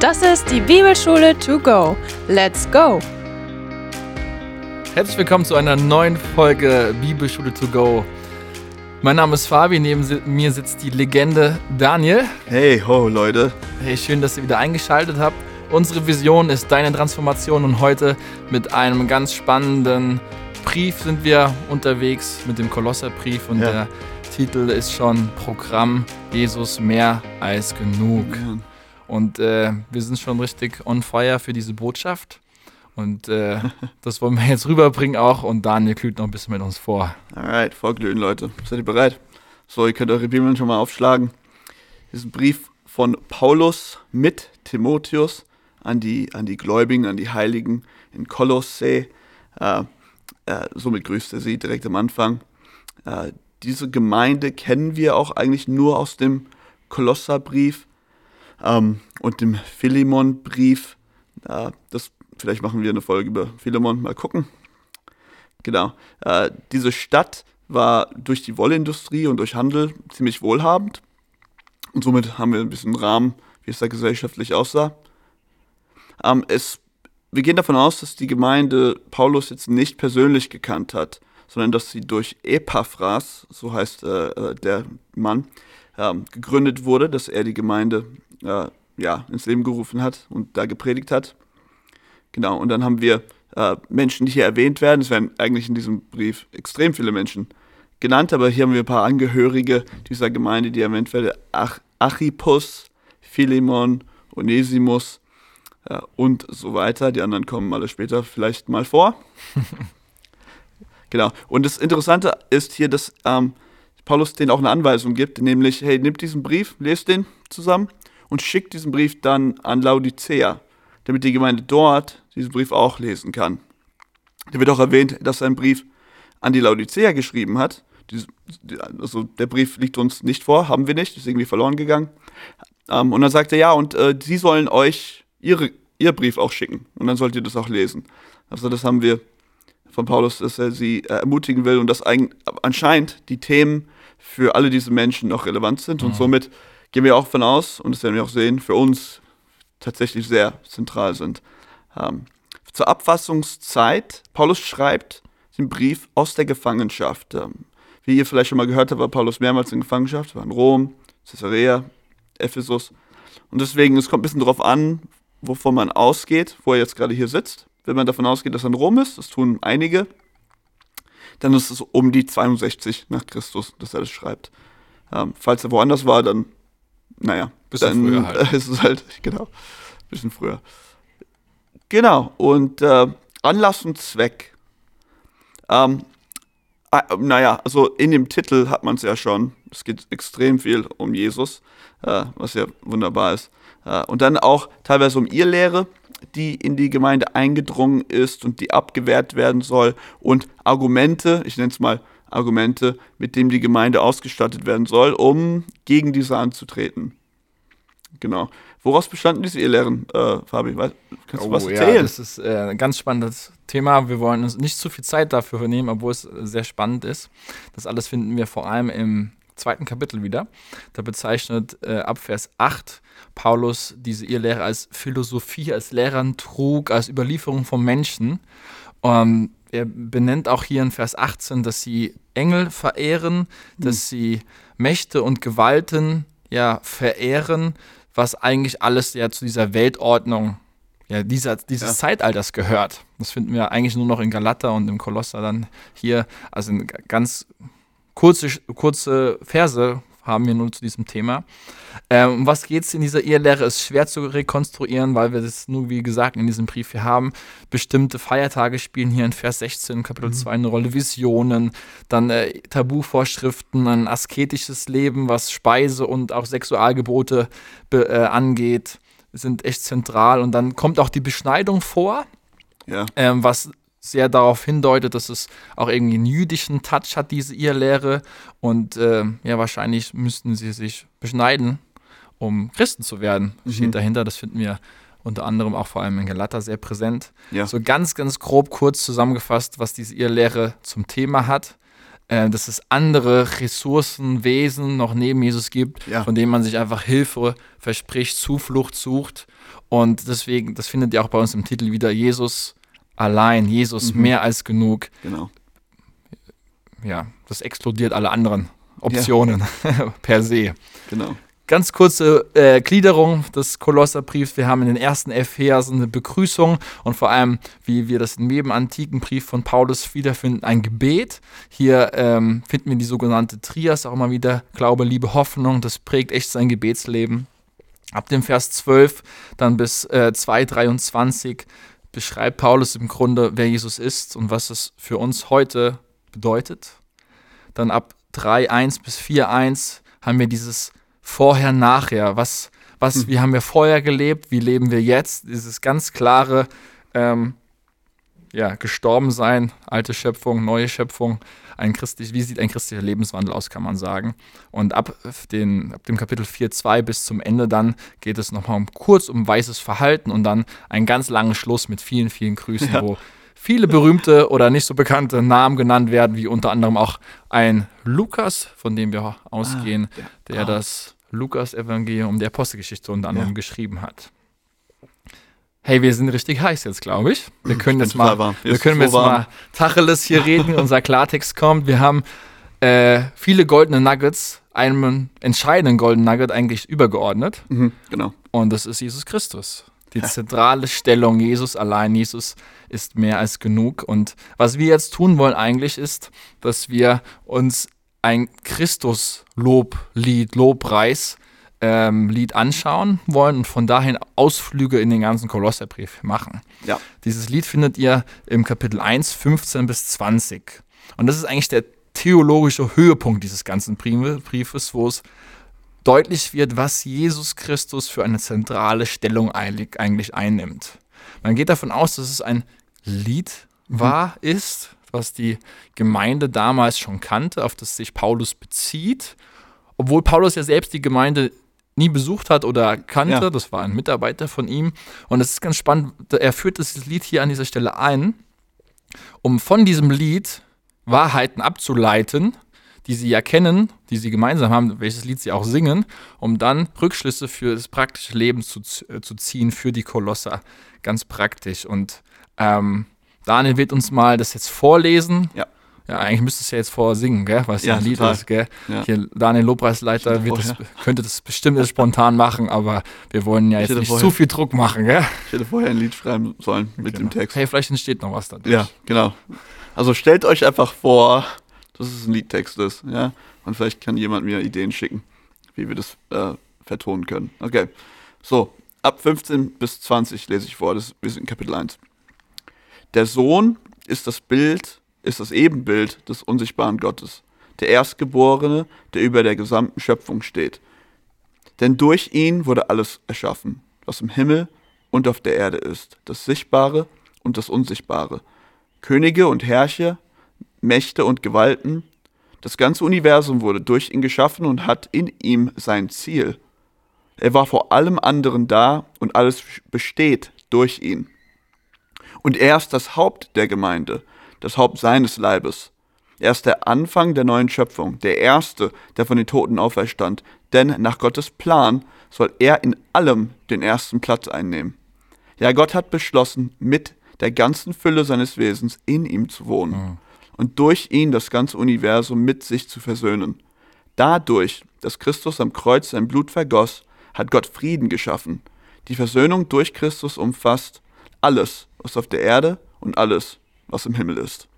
Das ist die Bibelschule to go. Let's go! Herzlich willkommen zu einer neuen Folge Bibelschule to go. Mein Name ist Fabi, neben mir sitzt die Legende Daniel. Hey, ho, Leute. Hey, schön, dass ihr wieder eingeschaltet habt. Unsere Vision ist deine Transformation und heute mit einem ganz spannenden Brief sind wir unterwegs mit dem Kolosserbrief und ja. der Titel ist schon Programm Jesus mehr als genug. Ja. Und äh, wir sind schon richtig on fire für diese Botschaft. Und äh, das wollen wir jetzt rüberbringen auch. Und Daniel glüht noch ein bisschen mit uns vor. Alright, vorglühen, Leute. Seid ihr bereit? So, ihr könnt eure Bibeln schon mal aufschlagen. Das ist ein Brief von Paulus mit Timotheus an die, an die Gläubigen, an die Heiligen in Kolosse. Äh, äh, somit grüßt er sie direkt am Anfang. Äh, diese Gemeinde kennen wir auch eigentlich nur aus dem Kolosserbrief ähm, und dem Philemon-Brief. Äh, das, vielleicht machen wir eine Folge über Philemon, mal gucken. Genau. Äh, diese Stadt war durch die Wollindustrie und durch Handel ziemlich wohlhabend. Und somit haben wir ein bisschen Rahmen, wie es da gesellschaftlich aussah. Ähm, es, wir gehen davon aus, dass die Gemeinde Paulus jetzt nicht persönlich gekannt hat, sondern dass sie durch Epaphras, so heißt äh, äh der Mann, äh, gegründet wurde, dass er die Gemeinde äh, ja, ins Leben gerufen hat und da gepredigt hat. Genau, und dann haben wir äh, Menschen, die hier erwähnt werden. Es werden eigentlich in diesem Brief extrem viele Menschen genannt, aber hier haben wir ein paar Angehörige dieser Gemeinde, die erwähnt werden. Ach, Archippus, Philemon, Onesimus ja, und so weiter. Die anderen kommen alle später vielleicht mal vor. genau. Und das Interessante ist hier, dass ähm, Paulus denen auch eine Anweisung gibt, nämlich, hey, nimm diesen Brief, lest den zusammen und schickt diesen Brief dann an Laodicea, damit die Gemeinde dort diesen Brief auch lesen kann. Da wird auch erwähnt, dass er einen Brief an die Laodicea geschrieben hat. Also der Brief liegt uns nicht vor, haben wir nicht, ist irgendwie verloren gegangen. Ähm, und dann sagt er, ja, und äh, sie sollen euch ihre, ihr Brief auch schicken. Und dann sollt ihr das auch lesen. Also das haben wir von Paulus, dass er sie äh, ermutigen will und dass anscheinend die Themen für alle diese Menschen noch relevant sind. Mhm. Und somit gehen wir auch von aus, und das werden wir auch sehen, für uns tatsächlich sehr zentral sind. Ähm, zur Abfassungszeit, Paulus schreibt den Brief aus der Gefangenschaft. Ähm, wie ihr vielleicht schon mal gehört habt, war Paulus mehrmals in Gefangenschaft, war in Rom, Caesarea, Ephesus. Und deswegen, es kommt ein bisschen darauf an, wovon man ausgeht, wo er jetzt gerade hier sitzt. Wenn man davon ausgeht, dass er in Rom ist, das tun einige, dann ist es um die 62 nach Christus, dass er das schreibt. Ähm, falls er woanders war, dann, naja, bisschen dann früher halt. ist es halt, genau, bisschen früher. Genau, und äh, Anlass und Zweck. Ähm, äh, naja, also in dem Titel hat man es ja schon. Es geht extrem viel um Jesus, äh, was ja wunderbar ist. Äh, und dann auch teilweise um ihr Lehre, die in die Gemeinde eingedrungen ist und die abgewehrt werden soll. Und Argumente, ich nenne es mal Argumente, mit denen die Gemeinde ausgestattet werden soll, um gegen diese anzutreten. Genau. Woraus bestanden diese Irrlehren, äh, Fabi? Kannst du oh, was erzählen? Ja, das ist äh, ein ganz spannendes Thema. Wir wollen uns nicht zu viel Zeit dafür nehmen, obwohl es sehr spannend ist. Das alles finden wir vor allem im zweiten Kapitel wieder. Da bezeichnet äh, ab Vers 8 Paulus diese Irrlehre als Philosophie, als Lehrern trug, als Überlieferung von Menschen. Um, er benennt auch hier in Vers 18, dass sie Engel verehren, dass hm. sie Mächte und Gewalten ja verehren, was eigentlich alles ja zu dieser Weltordnung ja, dieser, dieses ja. Zeitalters gehört. Das finden wir eigentlich nur noch in Galater und im Kolosser dann hier, also in ganz kurze, kurze Verse haben wir nun zu diesem Thema. Ähm, um was geht es in dieser Ehelehre? Ist schwer zu rekonstruieren, weil wir das nur, wie gesagt, in diesem Brief hier haben. Bestimmte Feiertage spielen hier in Vers 16, Kapitel mhm. 2 eine Rolle. Visionen, dann äh, Tabuvorschriften, ein asketisches Leben, was Speise und auch Sexualgebote be, äh, angeht, sind echt zentral. Und dann kommt auch die Beschneidung vor. Ja. Ähm, was sehr darauf hindeutet, dass es auch irgendwie einen jüdischen Touch hat, diese Irrlehre. Und äh, ja, wahrscheinlich müssten sie sich beschneiden, um Christen zu werden. Mhm. Steht dahinter, das finden wir unter anderem auch vor allem in Galater sehr präsent. Ja. So ganz, ganz grob kurz zusammengefasst, was diese Irrlehre zum Thema hat. äh, dass es andere Ressourcen, Wesen noch neben Jesus gibt, Ja. von denen man sich einfach Hilfe verspricht, Zuflucht sucht. Und deswegen, das findet ihr auch bei uns im Titel wieder, Jesus allein, Jesus Mhm. mehr als genug. Genau. Ja, das explodiert alle anderen Optionen per se. Genau. Ganz kurze äh, Gliederung des Kolosserbriefs. Wir haben in den ersten elf Versen eine Begrüßung und vor allem, wie wir das in jedem antiken Brief von Paulus wiederfinden, ein Gebet. Hier ähm, finden wir die sogenannte Trias auch immer wieder. Glaube, Liebe, Hoffnung. Das prägt echt sein Gebetsleben. Ab dem Vers 12 dann bis äh, 2,23 beschreibt Paulus im Grunde, wer Jesus ist und was es für uns heute bedeutet. Dann ab 3,1 bis 4,1 haben wir dieses Vorher, Nachher. Was, was, Hm. Wie haben wir vorher gelebt? Wie leben wir jetzt? Dieses ganz klare, ähm, ja, gestorben sein, alte Schöpfung, neue Schöpfung. Ein christlich, wie sieht ein christlicher Lebenswandel aus, kann man sagen. Und ab, den, ab dem Kapitel 4.2 bis zum Ende dann geht es nochmal um, kurz um weißes Verhalten und dann einen ganz langen Schluss mit vielen, vielen Grüßen, Ja. wo viele berühmte oder nicht so bekannte Namen genannt werden, wie unter anderem auch ein Lukas, von dem wir ausgehen, ja. der Ah. das Lukas-Evangelium der Apostelgeschichte unter anderem Ja. geschrieben hat. Hey, wir sind richtig heiß jetzt, glaube ich. Wir können bin jetzt mal, wir können jetzt warm. mal Tacheles hier reden. Unser Klartext kommt. Wir haben äh, viele goldene Nuggets, einem entscheidenden goldenen Nugget eigentlich übergeordnet. Mhm. Genau. Und das ist Jesus Christus. Die zentrale Stellung Jesus allein. Jesus ist mehr als genug. Und was wir jetzt tun wollen eigentlich ist, dass wir uns ein Christus-Loblied, Lobpreis, ähm, Lied anschauen wollen und von dahin Ausflüge in den ganzen Kolosserbrief machen. Ja. Dieses Lied findet ihr im Kapitel 1, 15 bis 20. Und das ist eigentlich der theologische Höhepunkt dieses ganzen Brief- Briefes, wo es deutlich wird, was Jesus Christus für eine zentrale Stellung eigentlich einnimmt. Man geht davon aus, dass es ein Lied war, ist, was die Gemeinde damals schon kannte, auf das sich Paulus bezieht, obwohl Paulus ja selbst die Gemeinde nie besucht hat oder kannte, Ja. das war ein Mitarbeiter von ihm. Und es ist ganz spannend, er führt das Lied hier an dieser Stelle ein, um von diesem Lied Wahrheiten abzuleiten, die sie ja kennen, die sie gemeinsam haben, welches Lied sie auch singen, um dann Rückschlüsse für das praktische Leben zu, äh, zu ziehen für die Kolosser. Ganz praktisch. Und ähm, Daniel wird uns mal das jetzt vorlesen. Ja. Ja, eigentlich müsste es ja jetzt vorsingen, gell? Was Ja, ein Lied total. ist, gell? Ja. Hier, Daniel Lobpreisleiter das, könnte das bestimmt jetzt spontan machen, aber wir wollen ja jetzt nicht vor, zu viel Druck machen, gell? Ich hätte vorher ein Lied schreiben sollen mit dem Text. Hey, vielleicht entsteht noch was dadurch. Ja, genau. Also stellt euch einfach vor, dass es ein Liedtext ist, ja. Und vielleicht kann jemand mir Ideen schicken, wie wir das äh, vertonen können. Okay. So, ab 15 bis 20 lese ich vor, das, wir sind in Kapitel 1. Der Sohn ist das Bild, ist das Ebenbild des unsichtbaren Gottes, der Erstgeborene, der über der gesamten Schöpfung steht. Denn durch ihn wurde alles erschaffen, was im Himmel und auf der Erde ist, das Sichtbare und das Unsichtbare. Könige und Herrscher, Mächte und Gewalten. Das ganze Universum wurde durch ihn geschaffen und hat in ihm sein Ziel. Er war vor allem anderen da und alles besteht durch ihn. Und er ist das Haupt der Gemeinde, das Haupt seines Leibes. Er ist der Anfang der neuen Schöpfung, der Erste, der von den Toten auferstand. Denn nach Gottes Plan soll er in allem den ersten Platz einnehmen. Ja, Gott hat beschlossen, mit der ganzen Fülle seines Wesens in ihm zu wohnen und durch ihn das ganze Universum mit sich zu versöhnen. Dadurch, dass Christus am Kreuz sein Blut vergoss, hat Gott Frieden geschaffen. Die Versöhnung durch Christus umfasst alles, was auf der Erde und alles, was im Himmel ist.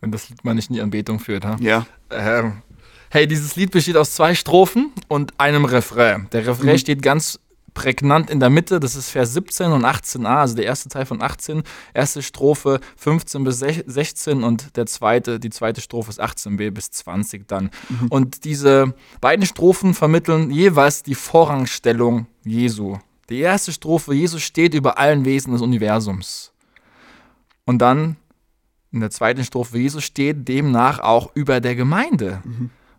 Wenn das Lied mal nicht in die Anbetung führt, ha? Ja, Ähm, hey, dieses Lied besteht aus zwei Strophen und einem Refrain. Der Refrain Mhm. steht ganz prägnant in der Mitte, das ist Vers 17 und 18a, also der erste Teil von 18, erste Strophe 15 bis sech- 16 und der zweite, die zweite Strophe ist 18b bis 20 dann. Und diese beiden Strophen vermitteln jeweils die Vorrangstellung Jesu. Die erste Strophe, Jesus steht über allen Wesen des Universums. Und dann in der zweiten Strophe, Jesus steht demnach auch über der Gemeinde,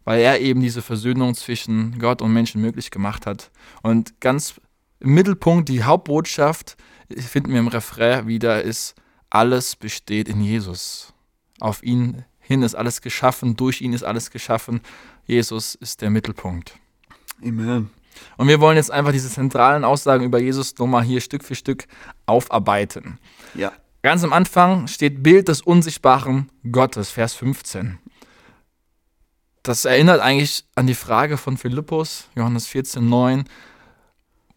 weil er eben diese Versöhnung zwischen Gott und Menschen möglich gemacht hat. Und ganz im Mittelpunkt, die Hauptbotschaft, finden wir im Refrain wieder, ist, alles besteht in Jesus. Auf ihn hin ist alles geschaffen, durch ihn ist alles geschaffen. Jesus ist der Mittelpunkt. Amen. Und wir wollen jetzt einfach diese zentralen Aussagen über Jesus nochmal hier Stück für Stück aufarbeiten. Ja. Ganz am Anfang steht Bild des unsichtbaren Gottes, Vers 15. Das erinnert eigentlich an die Frage von Philippus, Johannes 14, 9,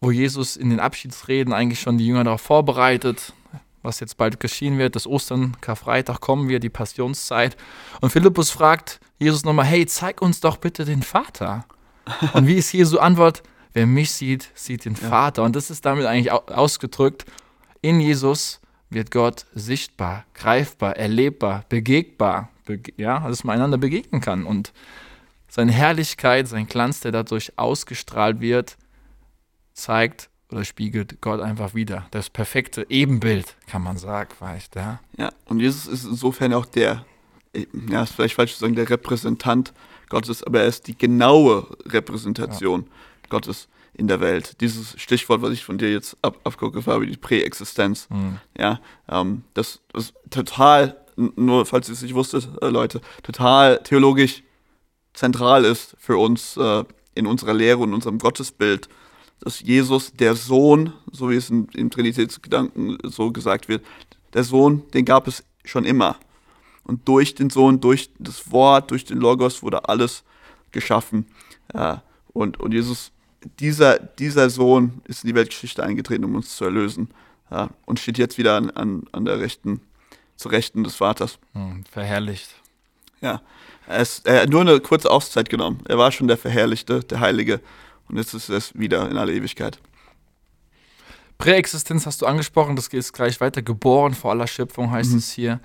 wo Jesus in den Abschiedsreden eigentlich schon die Jünger darauf vorbereitet, was jetzt bald geschehen wird, das Ostern, Karfreitag kommen wir, die Passionszeit. Und Philippus fragt Jesus nochmal, hey, zeig uns doch bitte den Vater. Und wie ist Jesu Antwort? Wer mich sieht, sieht den Ja. Vater. Und das ist damit eigentlich au- ausgedrückt, in Jesus wird Gott sichtbar, greifbar, erlebbar, begegnbar, bege ja, dass man einander begegnen kann. Und seine Herrlichkeit, sein Glanz, der dadurch ausgestrahlt wird, zeigt oder spiegelt Gott einfach wieder. Das perfekte Ebenbild, kann man sagen, vielleicht, ja. Ja, und Jesus ist insofern auch der, äh, ja, ist vielleicht falsch zu sagen, der Repräsentant Gottes, aber er ist die genaue Repräsentation Gottes in der Welt. Dieses Stichwort, was ich von dir jetzt ab, abgucke, Fabi, die Präexistenz, ja, ähm, das ist total, nur falls ihr es nicht wusstet, äh, Leute, total theologisch zentral ist für uns äh, in unserer Lehre und unserem Gottesbild, dass Jesus, der Sohn, so wie es in, im Trinitätsgedanken so gesagt wird, der Sohn, den gab es schon immer. Und durch den Sohn, durch das Wort, durch den Logos wurde alles geschaffen. Ja, und, und Jesus, dieser, dieser Sohn ist in die Weltgeschichte eingetreten, um uns zu erlösen. Ja, und steht jetzt wieder an, an, an der rechten, zur Rechten des Vaters. Hm, verherrlicht. Ja, er, ist, er hat nur eine kurze Auszeit genommen. Er war schon der Verherrlichte, der Heilige. Und jetzt ist es wieder in aller Ewigkeit. Präexistenz hast du angesprochen, das geht gleich weiter. Geboren vor aller Schöpfung heißt es hier.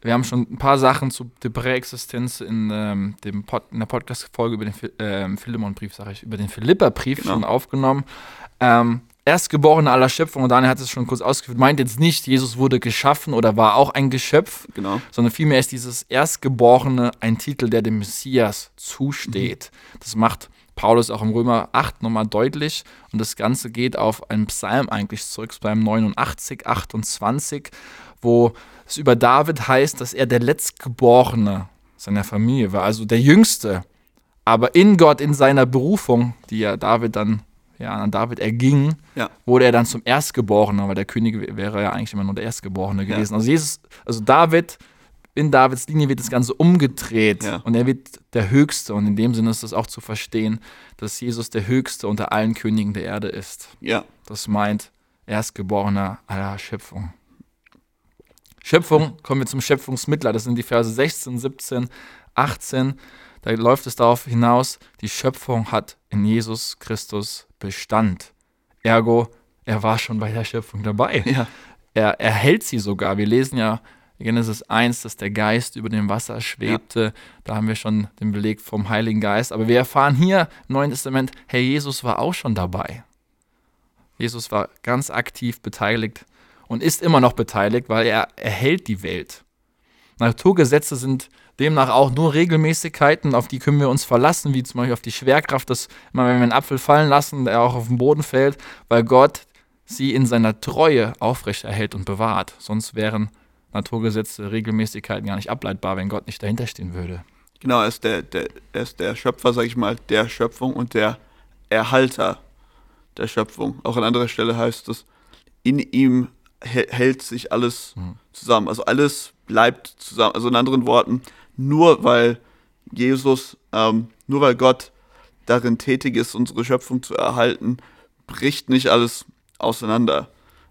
Wir haben schon ein paar Sachen zu der Präexistenz in, ähm, dem Pod, in der Podcast-Folge über den ähm, Philemon-Brief, sage ich, über den Philippa-Brief Genau. schon aufgenommen. Ähm, Erstgeborener aller Schöpfung, und Daniel hat es schon kurz ausgeführt, meint jetzt nicht, Jesus wurde geschaffen oder war auch ein Geschöpf, Genau. sondern vielmehr ist dieses Erstgeborene ein Titel, der dem Messias zusteht. Das macht Paulus auch im Römer 8 nochmal deutlich und das Ganze geht auf einen Psalm eigentlich zurück, Psalm 89, 28, wo es über David heißt, dass er der Letztgeborene seiner Familie war, also der Jüngste. Aber in Gott, in seiner Berufung, die ja David dann, ja, an David erging, Ja. wurde er dann zum Erstgeborenen, weil der König wäre ja eigentlich immer nur der Erstgeborene Ja. gewesen. Also Jesus, also David, in Davids Linie wird das Ganze umgedreht Ja. und er wird der Höchste. Und in dem Sinne ist es auch zu verstehen, dass Jesus der Höchste unter allen Königen der Erde ist. Ja. Das meint Erstgeborener aller Schöpfung. Schöpfung, kommen wir zum Schöpfungsmittler. Das sind die Verse 16, 17, 18. Da läuft es darauf hinaus, die Schöpfung hat in Jesus Christus Bestand. Ergo, er war schon bei der Schöpfung dabei. Ja. Er erhält sie sogar. Wir lesen ja Genesis 1, dass der Geist über dem Wasser schwebte. Da haben wir schon den Beleg vom Heiligen Geist. Aber wir erfahren hier im Neuen Testament, Herr Jesus war auch schon dabei. Jesus war ganz aktiv beteiligt und ist immer noch beteiligt, weil er erhält die Welt. Naturgesetze sind demnach auch nur Regelmäßigkeiten, auf die können wir uns verlassen, wie zum Beispiel auf die Schwerkraft, dass immer wenn wir einen Apfel fallen lassen, der auch auf den Boden fällt, weil Gott sie in seiner Treue aufrechterhält und bewahrt. Sonst wären Naturgesetze, Regelmäßigkeiten gar nicht ableitbar, wenn Gott nicht dahinter stehen würde. Genau, er ist der, der, er ist der Schöpfer, sag ich mal, der Schöpfung und der Erhalter der Schöpfung. Auch an anderer Stelle heißt es, in ihm hä- hält sich alles zusammen. Also alles bleibt zusammen. Also in anderen Worten, nur weil Jesus, ähm, nur weil Gott darin tätig ist, unsere Schöpfung zu erhalten, bricht nicht alles auseinander.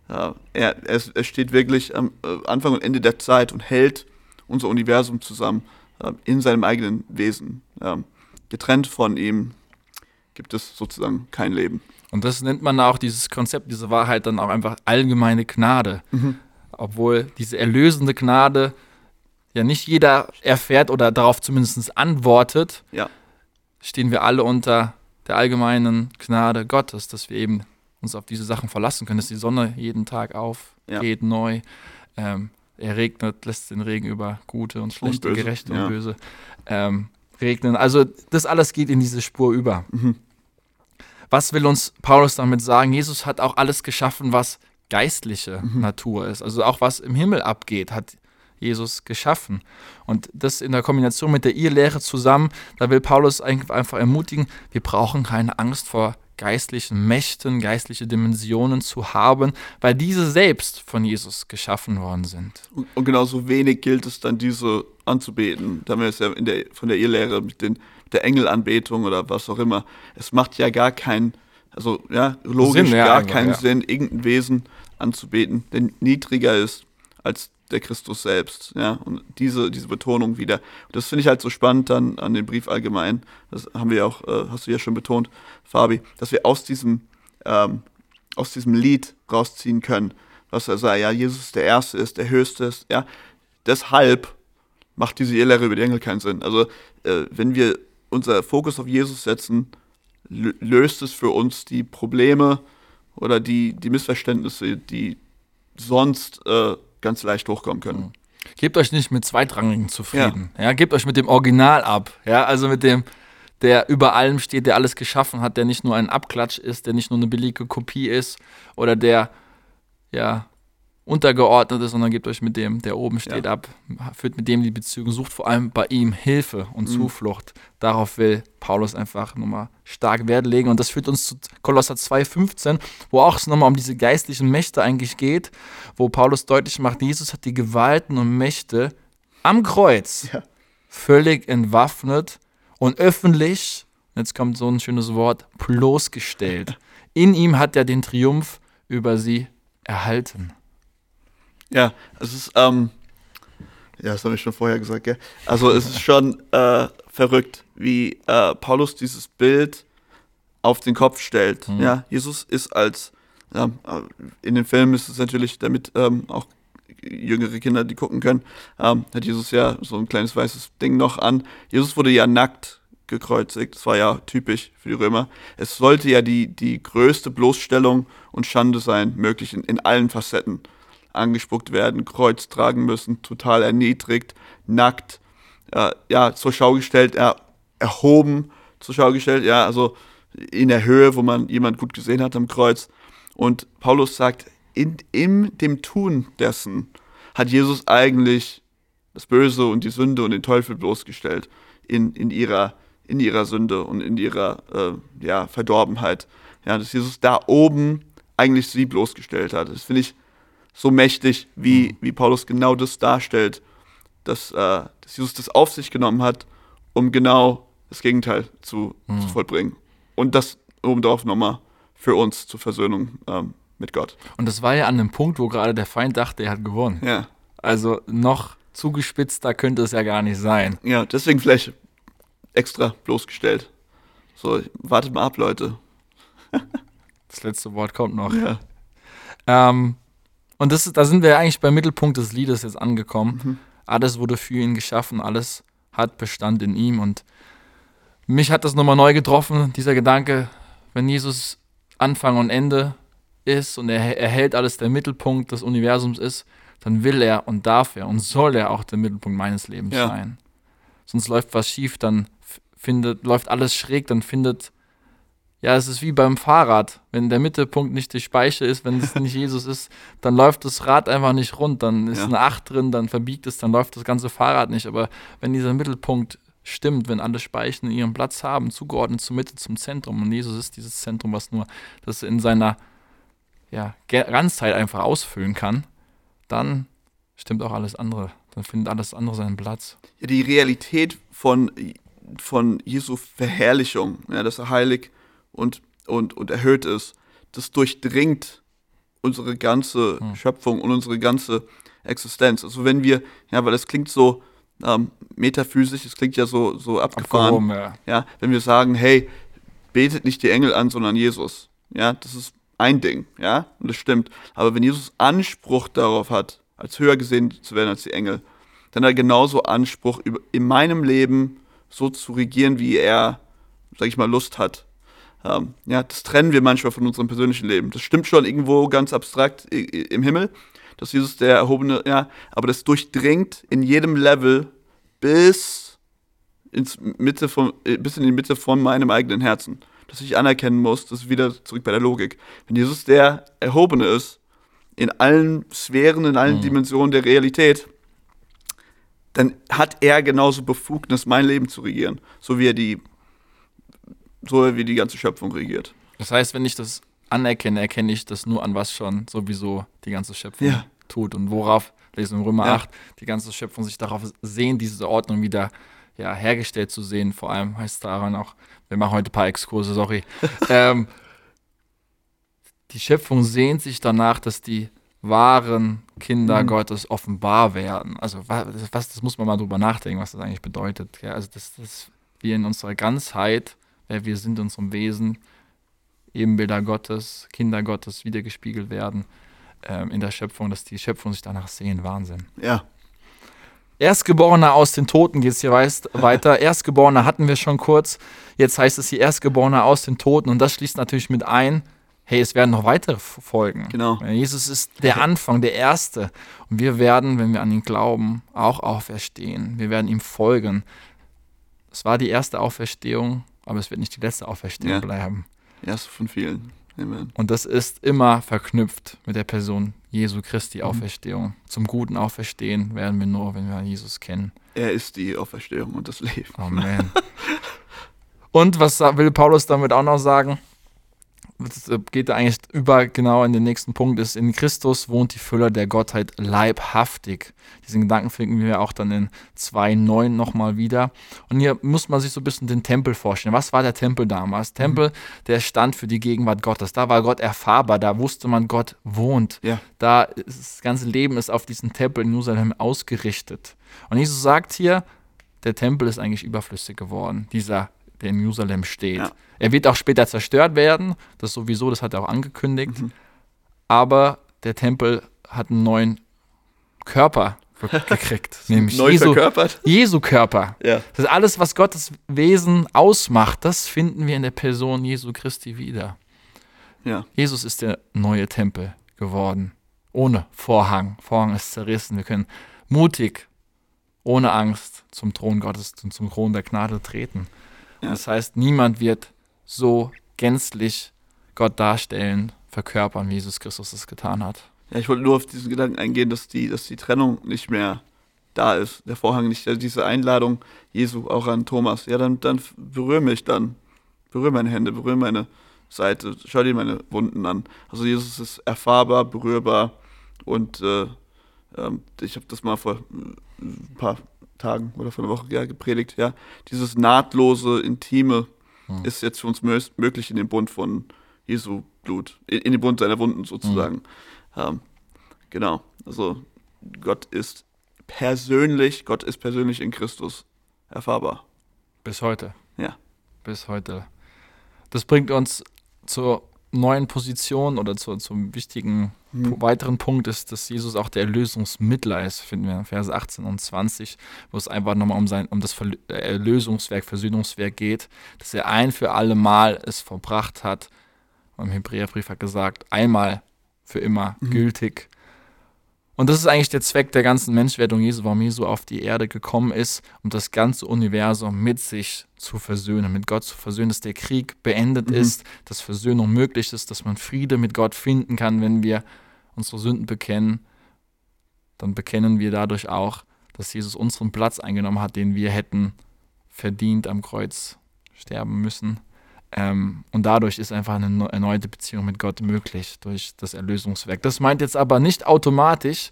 Ja, er, er, er steht wirklich am äh, Anfang und Ende der Zeit und hält unser Universum zusammen äh, in seinem eigenen Wesen. Ähm, getrennt von ihm gibt es sozusagen kein Leben. Und das nennt man auch dieses Konzept, diese Wahrheit dann auch einfach allgemeine Gnade. Obwohl diese erlösende Gnade ja nicht jeder erfährt oder darauf zumindest antwortet, Ja, stehen wir alle unter der allgemeinen Gnade Gottes, dass wir eben uns auf diese Sachen verlassen können, dass die Sonne jeden Tag aufgeht neu. Ähm, er regnet, lässt den Regen über Gute und Schlechte, Böse, Gerechte ja. und Böse ähm, regnen. Also das alles geht in diese Spur über. Was will uns Paulus damit sagen? Jesus hat auch alles geschaffen, was geistliche Natur ist. Also auch was im Himmel abgeht, hat Jesus geschaffen. Und das in der Kombination mit der Irrlehre zusammen, da will Paulus einfach ermutigen, wir brauchen keine Angst vor geistlichen Mächten, geistliche Dimensionen zu haben, weil diese selbst von Jesus geschaffen worden sind. Und, und genauso wenig gilt es dann, diese anzubeten. Da haben wir es ja der, von der Irrlehre mit den, der Engelanbetung oder was auch immer. Es macht ja gar keinen, also ja, logisch Sinn, ja, gar keinen ja. Sinn, irgendein Wesen anzubeten, der niedriger ist als der Christus selbst, ja, und diese, diese Betonung wieder. Das finde ich halt so spannend dann an den Brief allgemein, das haben wir auch, äh, hast du ja schon betont, Fabi, dass wir aus diesem, ähm, aus diesem Lied rausziehen können, was er sagt, ja, Jesus der Erste ist, der Höchste ist, ja, deshalb macht diese Irrlehre über die Engel keinen Sinn. Also, äh, wenn wir unser Fokus auf Jesus setzen, lö- löst es für uns die Probleme oder die, die Missverständnisse, die sonst äh, ganz leicht hochkommen können. Gebt euch nicht mit Zweitrangigen zufrieden. Ja. gebt euch mit dem Original ab. Ja, also mit dem, der über allem steht, der alles geschaffen hat, der nicht nur ein Abklatsch ist, der nicht nur eine billige Kopie ist oder der ja untergeordnet ist, sondern gebt euch mit dem, der oben steht, Ja. ab, führt mit dem die Beziehung, sucht vor allem bei ihm Hilfe und Zuflucht. Darauf will Paulus einfach nochmal stark Wert legen und das führt uns zu Kolosser 2,15, wo auch es nochmal um diese geistlichen Mächte eigentlich geht, wo Paulus deutlich macht, Jesus hat die Gewalten und Mächte am Kreuz Ja. völlig entwaffnet und öffentlich, jetzt kommt so ein schönes Wort, bloßgestellt. In ihm hat er den Triumph über sie erhalten. Ja, es ist, ähm, ja, das habe ich schon vorher gesagt, gell? Also es ist schon äh, verrückt, wie äh, Paulus dieses Bild auf den Kopf stellt. Ja, Jesus ist als, ähm, äh, in den Filmen ist es natürlich, damit ähm, auch jüngere Kinder, die gucken können, ähm, hat Jesus ja so ein kleines weißes Ding noch an. Jesus wurde ja nackt gekreuzigt. Das war ja typisch für die Römer. Es sollte ja die, die größte Bloßstellung und Schande sein, möglich in, in allen Facetten. Angespuckt werden, Kreuz tragen müssen, total erniedrigt, nackt, äh, ja, zur Schau gestellt, ja, erhoben zur Schau gestellt, ja, also in der Höhe, wo man jemand gut gesehen hat am Kreuz. Und Paulus sagt, in, in dem Tun dessen hat Jesus eigentlich das Böse und die Sünde und den Teufel bloßgestellt in, in, ihrer, in ihrer Sünde und in ihrer äh, ja, Verdorbenheit. Ja, dass Jesus da oben eigentlich sie bloßgestellt hat. Das finde ich so mächtig, wie, wie Paulus genau das darstellt, dass, äh, dass Jesus das auf sich genommen hat, um genau das Gegenteil zu, zu vollbringen. Und das obendrauf nochmal für uns zur Versöhnung ähm, mit Gott. Und das war ja an dem Punkt, wo gerade der Feind dachte, er hat gewonnen. Ja. Also noch zugespitzter könnte es ja gar nicht sein. Ja, deswegen vielleicht extra bloßgestellt. So, wartet mal ab, Leute. Das letzte Wort kommt noch. Ja. Ähm, und das, da sind wir eigentlich beim Mittelpunkt des Liedes jetzt angekommen. Alles wurde für ihn geschaffen, alles hat Bestand in ihm. Und mich hat das nochmal neu getroffen, dieser Gedanke, wenn Jesus Anfang und Ende ist und er, er hält alles der Mittelpunkt des Universums ist, dann will er und darf er und soll er auch der Mittelpunkt meines Lebens Ja. sein. Sonst läuft was schief, dann findet, läuft alles schräg, dann findet ja, es ist wie beim Fahrrad. Wenn der Mittelpunkt nicht die Speiche ist, wenn es nicht Jesus ist, dann läuft das Rad einfach nicht rund. Dann ist Ja. eine Acht drin, dann verbiegt es, dann läuft das ganze Fahrrad nicht. Aber wenn dieser Mittelpunkt stimmt, wenn alle Speichen ihren Platz haben, zugeordnet zur Mitte, zum Zentrum, und Jesus ist dieses Zentrum, was nur das in seiner ja, Ganzheit einfach ausfüllen kann, dann stimmt auch alles andere. Dann findet alles andere seinen Platz. ja, die Realität von, von Jesu Verherrlichung, ja, dass er heilig und, und, und erhöht ist, das durchdringt unsere ganze Schöpfung und unsere ganze Existenz. Also wenn wir, ja, weil das klingt so ähm, metaphysisch, es klingt ja so, so abgefahren. Abgehoben, ja. Ja, wenn wir sagen, hey, betet nicht die Engel an, sondern Jesus. Ja, das ist ein Ding, ja, und das stimmt. Aber wenn Jesus Anspruch darauf hat, als höher gesehen zu werden als die Engel, dann hat er genauso Anspruch, in meinem Leben so zu regieren, wie er, sag ich mal, Lust hat. Ähm, ja, das trennen wir manchmal von unserem persönlichen Leben. Das stimmt schon irgendwo ganz abstrakt im Himmel, dass Jesus der erhobene, ja, aber das durchdringt in jedem Level bis ins Mitte von, äh, bis in die Mitte von meinem eigenen Herzen. Dass ich anerkennen muss, das ist wieder zurück bei der Logik. Wenn Jesus der Erhobene ist, in allen Sphären, in allen Dimensionen der Realität, dann hat er genauso Befugnis, mein Leben zu regieren, so wie er die, so wie die ganze Schöpfung regiert. Das heißt, wenn ich das anerkenne, erkenne ich das nur an, was schon sowieso die ganze Schöpfung Ja. tut und worauf, lesen wir Römer Ja. 8, die ganze Schöpfung sich darauf sehen, diese Ordnung wieder ja, hergestellt zu sehen. Vor allem heißt es daran auch, wir machen heute ein paar Exkurse, sorry. ähm, die Schöpfung sehnt sich danach, dass die wahren Kinder Mhm. Gottes offenbar werden. Also was, das muss man mal drüber nachdenken, was das eigentlich bedeutet. Ja, also dass, dass wir in unserer Ganzheit, wer wir sind, in unserem Wesen, Ebenbilder Gottes, Kinder Gottes wiedergespiegelt werden ähm, in der Schöpfung, dass die Schöpfung sich danach sehen. Wahnsinn. Ja, Erstgeborener aus den Toten geht es hier weiter. Erstgeborener hatten wir schon kurz. Jetzt heißt es hier Erstgeborener aus den Toten. Und das schließt natürlich mit ein, hey, es werden noch weitere folgen. Genau. Ja, Jesus ist der Anfang, der Erste. Und wir werden, wenn wir an ihn glauben, auch auferstehen. Wir werden ihm folgen. Es war die erste Auferstehung, aber es wird nicht die letzte Auferstehung Ja. bleiben. erste von vielen. Amen. Und das ist immer verknüpft mit der Person Jesu Mhm. Christi Auferstehung. Zum Guten Auferstehen werden wir nur, wenn wir Jesus kennen. Er ist die Auferstehung und das Leben. Amen. Und was will Paulus damit auch noch sagen? Das äh, geht da eigentlich über genau in den nächsten Punkt, ist, in Christus wohnt die Fülle der Gottheit leibhaftig. Diesen Gedanken finden wir auch dann in 2.9 nochmal wieder. Und hier muss man sich so ein bisschen den Tempel vorstellen. Was war der Tempel damals? Tempel, der stand für die Gegenwart Gottes. Da war Gott erfahrbar, da wusste man, Gott wohnt. Ja. Da ist das ganze Leben ist auf diesen Tempel in Jerusalem ausgerichtet. Und Jesus sagt hier, der Tempel ist eigentlich überflüssig geworden, dieser, der in Jerusalem steht. Ja. Er wird auch später zerstört werden, das sowieso, das hat er auch angekündigt. Mhm. Aber der Tempel hat einen neuen Körper ge- gekriegt, nämlich Neu Jesu, verkörpert. Jesu Körper. Ja. Das ist alles, was Gottes Wesen ausmacht, das finden wir in der Person Jesu Christi wieder. Ja. Jesus ist der neue Tempel geworden. Ohne Vorhang. Vorhang ist zerrissen. Wir können mutig, ohne Angst zum Thron Gottes und zum Thron der Gnade treten. Ja. Das heißt, niemand wird so gänzlich Gott darstellen, verkörpern, wie Jesus Christus es getan hat. Ja, ich wollte nur auf diesen Gedanken eingehen, dass die, dass die Trennung nicht mehr da ist, der Vorhang nicht, also diese Einladung Jesu auch an Thomas. Ja, dann, dann berühre mich dann, berühre meine Hände, berühre meine Seite, schau dir meine Wunden an. Also Jesus ist erfahrbar, berührbar und äh, ähm, ich habe das mal vor äh, ein paar Tagen oder vor einer Woche ja, gepredigt, ja. Dieses nahtlose, intime Hm. ist jetzt für uns mö- möglich in dem Bund von Jesu Blut, in, in dem Bund seiner Wunden sozusagen. Ähm, genau, also Gott ist persönlich, Gott ist persönlich in Christus erfahrbar. Bis heute. Ja. Bis heute. Das bringt uns zur neuen Position oder zu, zum wichtigen Hm. pu- weiteren Punkt ist, dass Jesus auch der Erlösungsmittler ist, finden wir in Verse 18 und 20, wo es einfach nochmal um, sein, um das äh, Erlösungswerk, Versöhnungswerk geht, dass er ein für alle Mal es verbracht hat. Und Im Hebräerbrief hat gesagt, einmal für immer Mhm. gültig. Und das ist eigentlich der Zweck der ganzen Menschwerdung Jesu, warum Jesu auf die Erde gekommen ist, um das ganze Universum mit sich zu versöhnen, mit Gott zu versöhnen, dass der Krieg beendet Mhm. ist, dass Versöhnung möglich ist, dass man Friede mit Gott finden kann, wenn wir unsere Sünden bekennen. Dann bekennen wir dadurch auch, dass Jesus unseren Platz eingenommen hat, den wir hätten verdient am Kreuz sterben müssen. Ähm, und dadurch ist einfach eine neu- erneute Beziehung mit Gott möglich durch das Erlösungswerk. Das meint jetzt aber nicht automatisch,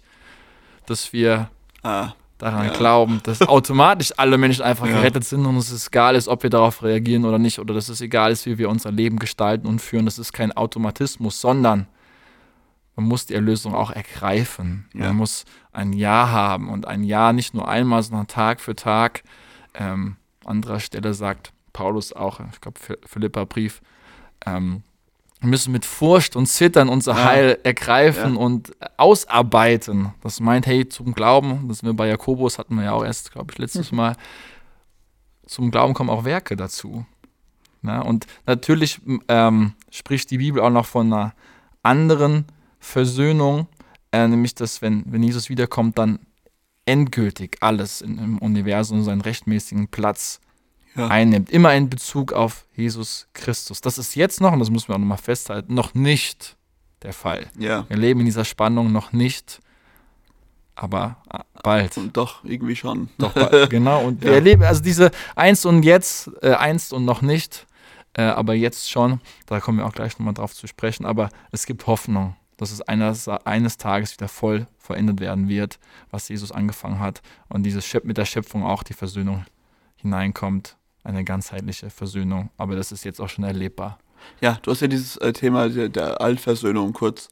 dass wir Ah, daran Ja. glauben, dass automatisch alle Menschen einfach Ja. gerettet sind und es ist egal ist, ob wir darauf reagieren oder nicht, oder dass es egal ist, wie wir unser Leben gestalten und führen. Das ist kein Automatismus, sondern man muss die Erlösung auch ergreifen. Ja. Man muss ein Ja haben und ein Ja nicht nur einmal, sondern Tag für Tag. Ähm, anderer Stelle sagt Paulus auch, ich glaube Philippa Brief, ähm, wir müssen mit Furcht und Zittern unser. Heil ergreifen Ja. und ausarbeiten. Das meint, hey, zum Glauben, das sind wir bei Jakobus, hatten wir ja auch erst, glaube ich, letztes Mal, zum Glauben kommen auch Werke dazu. Na, und natürlich ähm, spricht die Bibel auch noch von einer anderen Versöhnung, äh, nämlich dass, wenn, wenn Jesus wiederkommt, dann endgültig alles in, im Universum seinen rechtmäßigen Platz Ja. einnimmt. Immer in Bezug auf Jesus Christus. Das ist jetzt noch, und das müssen wir auch nochmal festhalten, noch nicht der Fall. ja, Wir leben in dieser Spannung noch nicht. aber bald. Und doch, irgendwie schon. Doch, bald, genau. Und wir Ja. erleben, also diese einst und jetzt, äh, einst und noch nicht, äh, aber jetzt schon, da kommen wir auch gleich nochmal drauf zu sprechen, aber es gibt Hoffnung, dass es eines, eines Tages wieder voll vollendet werden wird, was Jesus angefangen hat und diese mit der Schöpfung auch die Versöhnung hineinkommt, eine ganzheitliche Versöhnung, aber das ist jetzt auch schon erlebbar. Ja, du hast ja dieses äh, Thema der, der Altversöhnung kurz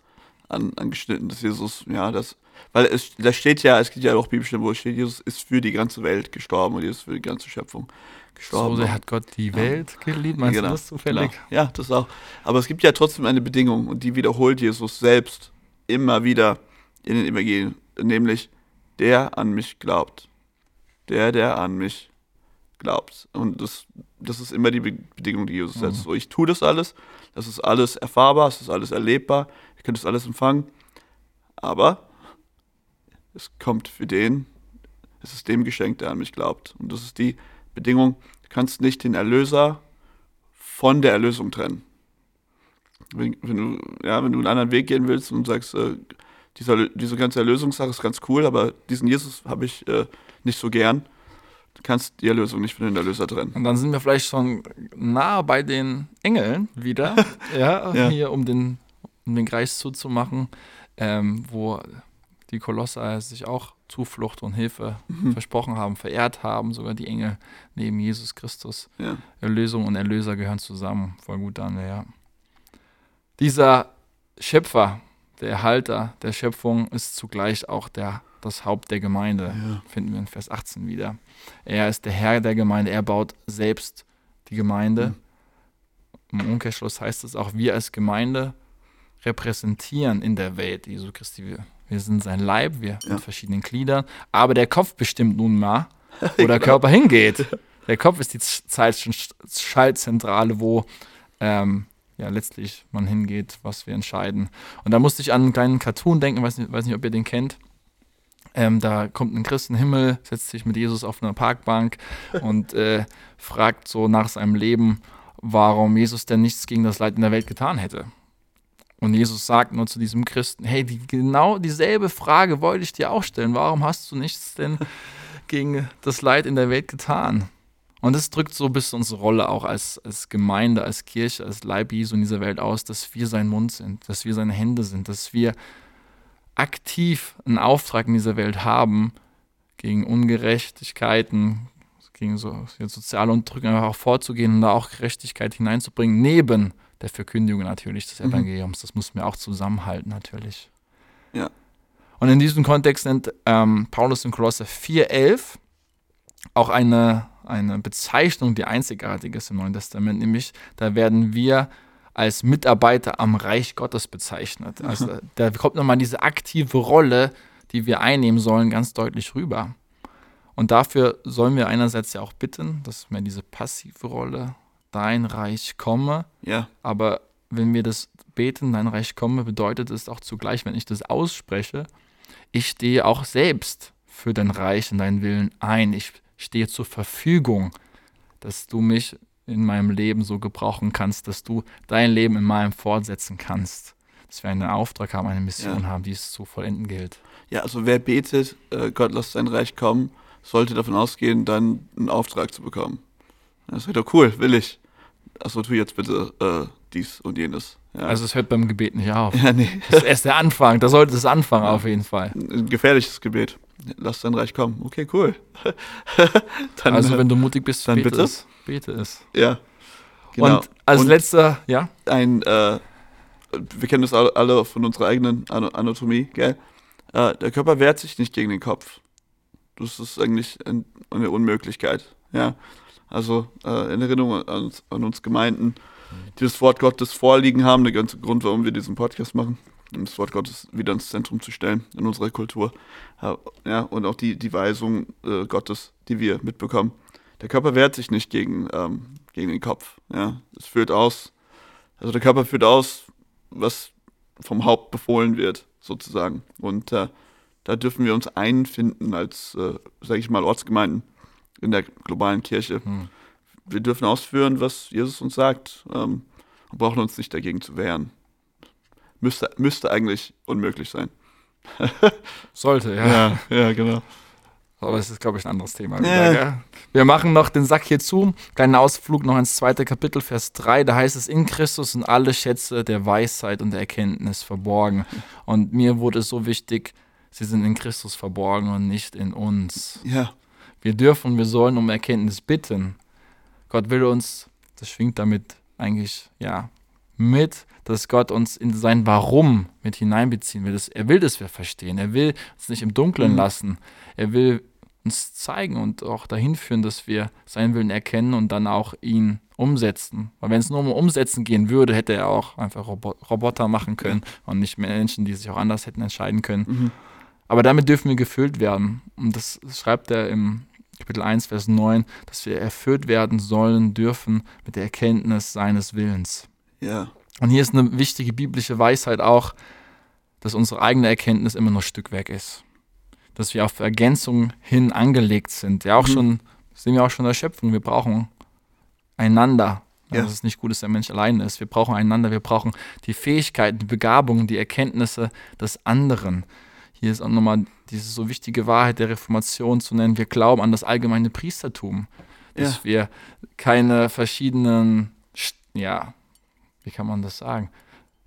an, angeschnitten, dass Jesus, ja, das, weil es, da steht ja, es gibt ja auch Bibelstellen, wo es steht, Jesus ist für die ganze Welt gestorben und Jesus ist für die ganze Schöpfung gestorben. So sehr hat Gott die Welt geliebt, meinst Genau, du das zufällig? Genau. Ja, das auch. Aber es gibt ja trotzdem eine Bedingung und die wiederholt Jesus selbst immer wieder in den Evangelien, nämlich der an mich glaubt. Der, der an mich glaubt. Und das, das ist immer die Be- Bedingung, die Jesus setzt. Mhm. So, ich tue das alles, das ist alles erfahrbar, es ist alles erlebbar, ihr könnt das alles empfangen, aber es kommt für den, es ist dem geschenkt, der an mich glaubt. Und das ist die Bedingung, du kannst nicht den Erlöser von der Erlösung trennen. Wenn, wenn, du, ja, wenn du einen anderen Weg gehen willst und sagst, äh, dieser, diese ganze Erlösungssache ist ganz cool, aber diesen Jesus habe ich äh, nicht so gern, kannst die Erlösung nicht von den Erlöser trennen. Und dann sind wir vielleicht schon nah bei den Engeln wieder, ja, Ja. hier um den, um den Kreis zuzumachen, ähm, wo die Kolosser sich auch Zuflucht und Hilfe Mhm. versprochen haben, verehrt haben, sogar die Engel neben Jesus Christus. Ja. Erlösung und Erlöser gehören zusammen. Voll gut an, ja. Dieser Schöpfer, der Erhalter der Schöpfung, ist zugleich auch der, das Haupt der Gemeinde Ja. finden wir in Vers 18 wieder. Er ist der Herr der Gemeinde, er baut selbst die Gemeinde. Im Umkehrschluss heißt es auch, wir als Gemeinde repräsentieren in der Welt Jesu Christi. Wir, wir sind sein Leib, wir Ja. mit verschiedenen Gliedern, aber der Kopf bestimmt nun mal, wo der Körper hingeht. Der Kopf ist die Schaltzentrale, wo ähm, ja letztlich man hingeht, was wir entscheiden. Und da musste ich an einen kleinen Cartoon denken, weiß nicht, weiß nicht ob ihr den kennt. Ähm, da kommt ein Christ in den Himmel, setzt sich mit Jesus auf einer Parkbank und äh, fragt so nach seinem Leben, warum Jesus denn nichts gegen das Leid in der Welt getan hätte. Und Jesus sagt nur zu diesem Christen, hey, die, genau dieselbe Frage wollte ich dir auch stellen. Warum hast du nichts denn gegen das Leid in der Welt getan? Und das drückt so ein bisschen unsere Rolle auch als, als Gemeinde, als Kirche, als Leib Jesu in dieser Welt aus, dass wir sein Mund sind, dass wir seine Hände sind, dass wir aktiv einen Auftrag in dieser Welt haben, gegen Ungerechtigkeiten, gegen so soziale Unterdrückung einfach auch vorzugehen und da auch Gerechtigkeit hineinzubringen, neben der Verkündigung natürlich des Mhm. Evangeliums. Das muss mir auch zusammenhalten natürlich. Ja. Und in diesem Kontext nennt ähm, Paulus in Kolosser 4,11 auch eine, eine Bezeichnung, die einzigartig ist im Neuen Testament, nämlich da werden wir als Mitarbeiter am Reich Gottes bezeichnet. Also da kommt nochmal diese aktive Rolle, die wir einnehmen sollen, ganz deutlich rüber. Und dafür sollen wir einerseits ja auch bitten, dass mehr diese passive Rolle, dein Reich komme, Ja, aber wenn wir das beten, dein Reich komme, bedeutet es auch zugleich, wenn ich das ausspreche, ich stehe auch selbst für dein Reich und deinen Willen ein. Ich stehe zur Verfügung, dass du mich in meinem Leben so gebrauchen kannst, dass du dein Leben in meinem fortsetzen kannst. Dass wir einen Auftrag haben, eine Mission Ja. haben, die es zu vollenden gilt. ja, also wer betet, äh, Gott lass sein Reich kommen, sollte davon ausgehen, dann einen Auftrag zu bekommen. Das wäre doch cool, will ich. Achso, tu jetzt bitte äh, dies und jenes. Ja. Also es hört beim Gebet nicht auf. ja, nee, Das ist erst der Anfang, da sollte es anfangen auf jeden Fall. ein gefährliches Gebet. Lass dein Reich kommen. Okay, cool. dann, Also äh, wenn du mutig bist, dann bete bitte? Bete es. ja. Genau. Und als Und- letzter, ja, ein, äh, wir kennen das alle- von unserer eigenen Anatomie, gell? Äh, der Körper wehrt sich nicht gegen den Kopf. Das ist eigentlich ein, eine Unmöglichkeit, ja. Also äh, in Erinnerung an, uns- an uns Gemeinden, die das Wort Gottes vorliegen haben, der ganze Grund, warum wir diesen Podcast machen, um das Wort Gottes wieder ins Zentrum zu stellen in unserer Kultur. Ja, ja und auch die, die Weisung äh, Gottes, die wir mitbekommen. Der Körper wehrt sich nicht gegen, ähm, gegen den Kopf. Ja. Es führt aus, also der Körper führt aus, was vom Haupt befohlen wird, sozusagen. Und äh, da dürfen wir uns einfinden als, äh, sage ich mal, Ortsgemeinden in der globalen Kirche. Hm. Wir dürfen ausführen, was Jesus uns sagt ähm, und brauchen uns nicht dagegen zu wehren. Müsste, müsste eigentlich unmöglich sein. Sollte, ja. Ja, ja, genau. Aber das ist, glaube ich, ein anderes Thema. Ja. Wieder, gell? Wir machen noch den Sack hier zu. Kleinen Ausflug noch ins zweite Kapitel, Vers 3. Da heißt es, in Christus sind alle Schätze der Weisheit und der Erkenntnis verborgen. Und mir wurde es so wichtig, sie sind in Christus verborgen und nicht in uns. Ja, Wir dürfen und wir sollen um Erkenntnis bitten. Gott will uns, das schwingt damit eigentlich, ja, mit, dass Gott uns in sein Warum mit hineinbeziehen will. Er will, dass wir verstehen. Er will uns nicht im Dunkeln Mhm. lassen. Er will uns zeigen und auch dahin führen, dass wir seinen Willen erkennen und dann auch ihn umsetzen. Weil wenn es nur um Umsetzen gehen würde, hätte er auch einfach Robo Roboter machen können und nicht Menschen, die sich auch anders hätten entscheiden können. Mhm. Aber damit dürfen wir gefüllt werden. Und das schreibt er im Kapitel 1, Vers 9, dass wir erfüllt werden sollen, dürfen mit der Erkenntnis seines Willens. ja, Und hier ist eine wichtige biblische Weisheit auch, dass unsere eigene Erkenntnis immer noch ein Stück weg ist. Dass wir auf Ergänzung hin angelegt sind. Ja, auch Mhm. schon, sehen wir auch schon in der Schöpfung, wir brauchen einander. Ja. Dass es nicht gut ist, der Mensch allein ist. Wir brauchen einander, wir brauchen die Fähigkeiten, die Begabungen, die Erkenntnisse des anderen. Hier ist auch nochmal diese so wichtige Wahrheit der Reformation zu nennen. Wir glauben an das allgemeine Priestertum. Dass Ja. wir keine verschiedenen, ja, wie kann man das sagen?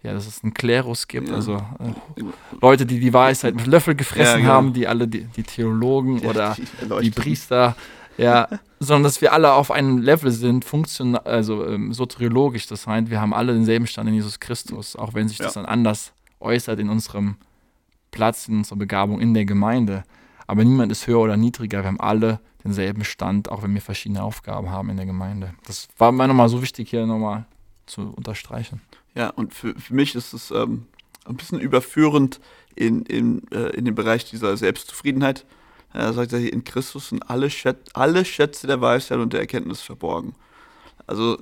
Ja, dass es einen Klerus gibt, Ja. also äh, Leute, die die Weisheit mit Löffel gefressen Ja, genau. haben, die alle die, die Theologen Ja, oder die die. Priester, ja, sondern dass wir alle auf einem Level sind, funktional, also ähm, soteriologisch. Das heißt, wir haben alle denselben Stand in Jesus Christus, auch wenn sich das dann anders äußert in unserem Platz, in unserer Begabung in der Gemeinde. Aber niemand ist höher oder niedriger. Wir haben alle denselben Stand, auch wenn wir verschiedene Aufgaben haben in der Gemeinde. Das war mir nochmal so wichtig, hier nochmal zu unterstreichen. Ja, und für, für mich ist es ähm, ein bisschen überführend in, in, äh, in dem Bereich dieser Selbstzufriedenheit. Er sagt ja hier, in Christus sind alle, Schät alle Schätze der Weisheit und der Erkenntnis verborgen. Also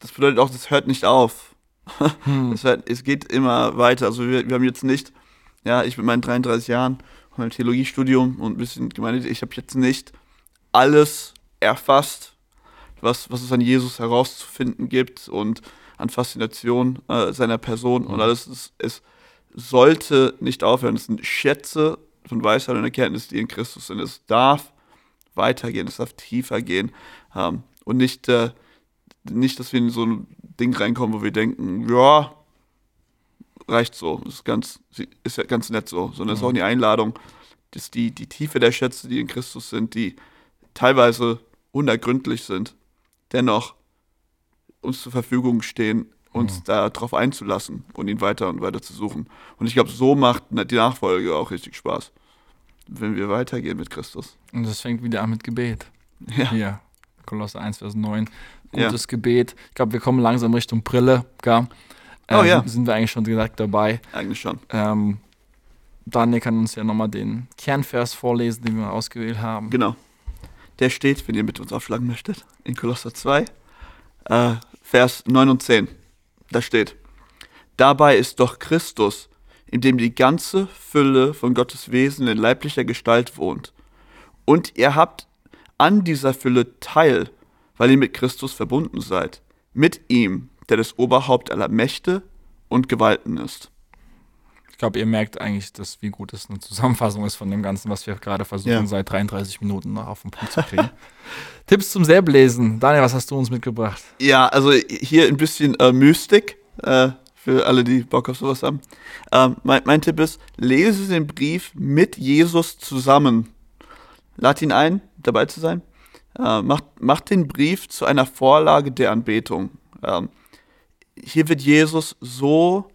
das bedeutet auch, das hört nicht auf. Es, hört, es geht immer weiter. Also wir, wir haben jetzt nicht, ja, ich mit meinen 33 Jahren meinem Theologiestudium und ein bisschen Gemeinde, ich habe jetzt nicht alles erfasst, was, was es an Jesus herauszufinden gibt und an Faszination äh, seiner Person und Mhm. alles. Es, es sollte nicht aufhören. Es sind Schätze von Weisheit und Erkenntnis, die in Christus sind. Es darf weitergehen, es darf tiefer gehen ähm, und nicht, äh, nicht, dass wir in so ein Ding reinkommen, wo wir denken, ja, reicht so, ist ganz, ist ja ganz nett so, sondern es ist auch eine Einladung, dass die, die Tiefe der Schätze, die in Christus sind, die teilweise unergründlich sind, dennoch uns zur Verfügung stehen, uns Mhm. darauf einzulassen und ihn weiter und weiter zu suchen. Und ich glaube, so macht die Nachfolge auch richtig Spaß, wenn wir weitergehen mit Christus. Und das fängt wieder an mit Gebet. Ja, Hier, Kolosser 1, Vers 9. Ja. Gutes Gebet. Ich glaube, wir kommen langsam Richtung Brille. Gell? Oh Ähm, ja. Sind wir eigentlich schon direkt dabei. eigentlich schon. Ähm, Daniel kann uns ja nochmal den Kernvers vorlesen, den wir ausgewählt haben. Genau. Der steht, wenn ihr mit uns aufschlagen möchtet, in Kolosser 2, äh, Vers 9 und 10. Da steht, dabei ist doch Christus, in dem die ganze Fülle von Gottes Wesen in leiblicher Gestalt wohnt. Und ihr habt an dieser Fülle teil, weil ihr mit Christus verbunden seid. Mit ihm, der das Oberhaupt aller Mächte und Gewalten ist. Ich glaube, ihr merkt eigentlich, dass, wie gut es eine Zusammenfassung ist von dem Ganzen, was wir gerade versuchen, Ja. seit 33 Minuten noch auf den Punkt zu kriegen. Tipps zum Selblesen. Daniel, was hast du uns mitgebracht? Ja, also hier ein bisschen äh, Mystik äh, für alle, die Bock auf sowas haben. Ähm, mein, mein Tipp ist, lese den Brief mit Jesus zusammen. Lad ihn ein, dabei zu sein. Äh, macht, macht den Brief zu einer Vorlage der Anbetung. Ähm, hier wird Jesus so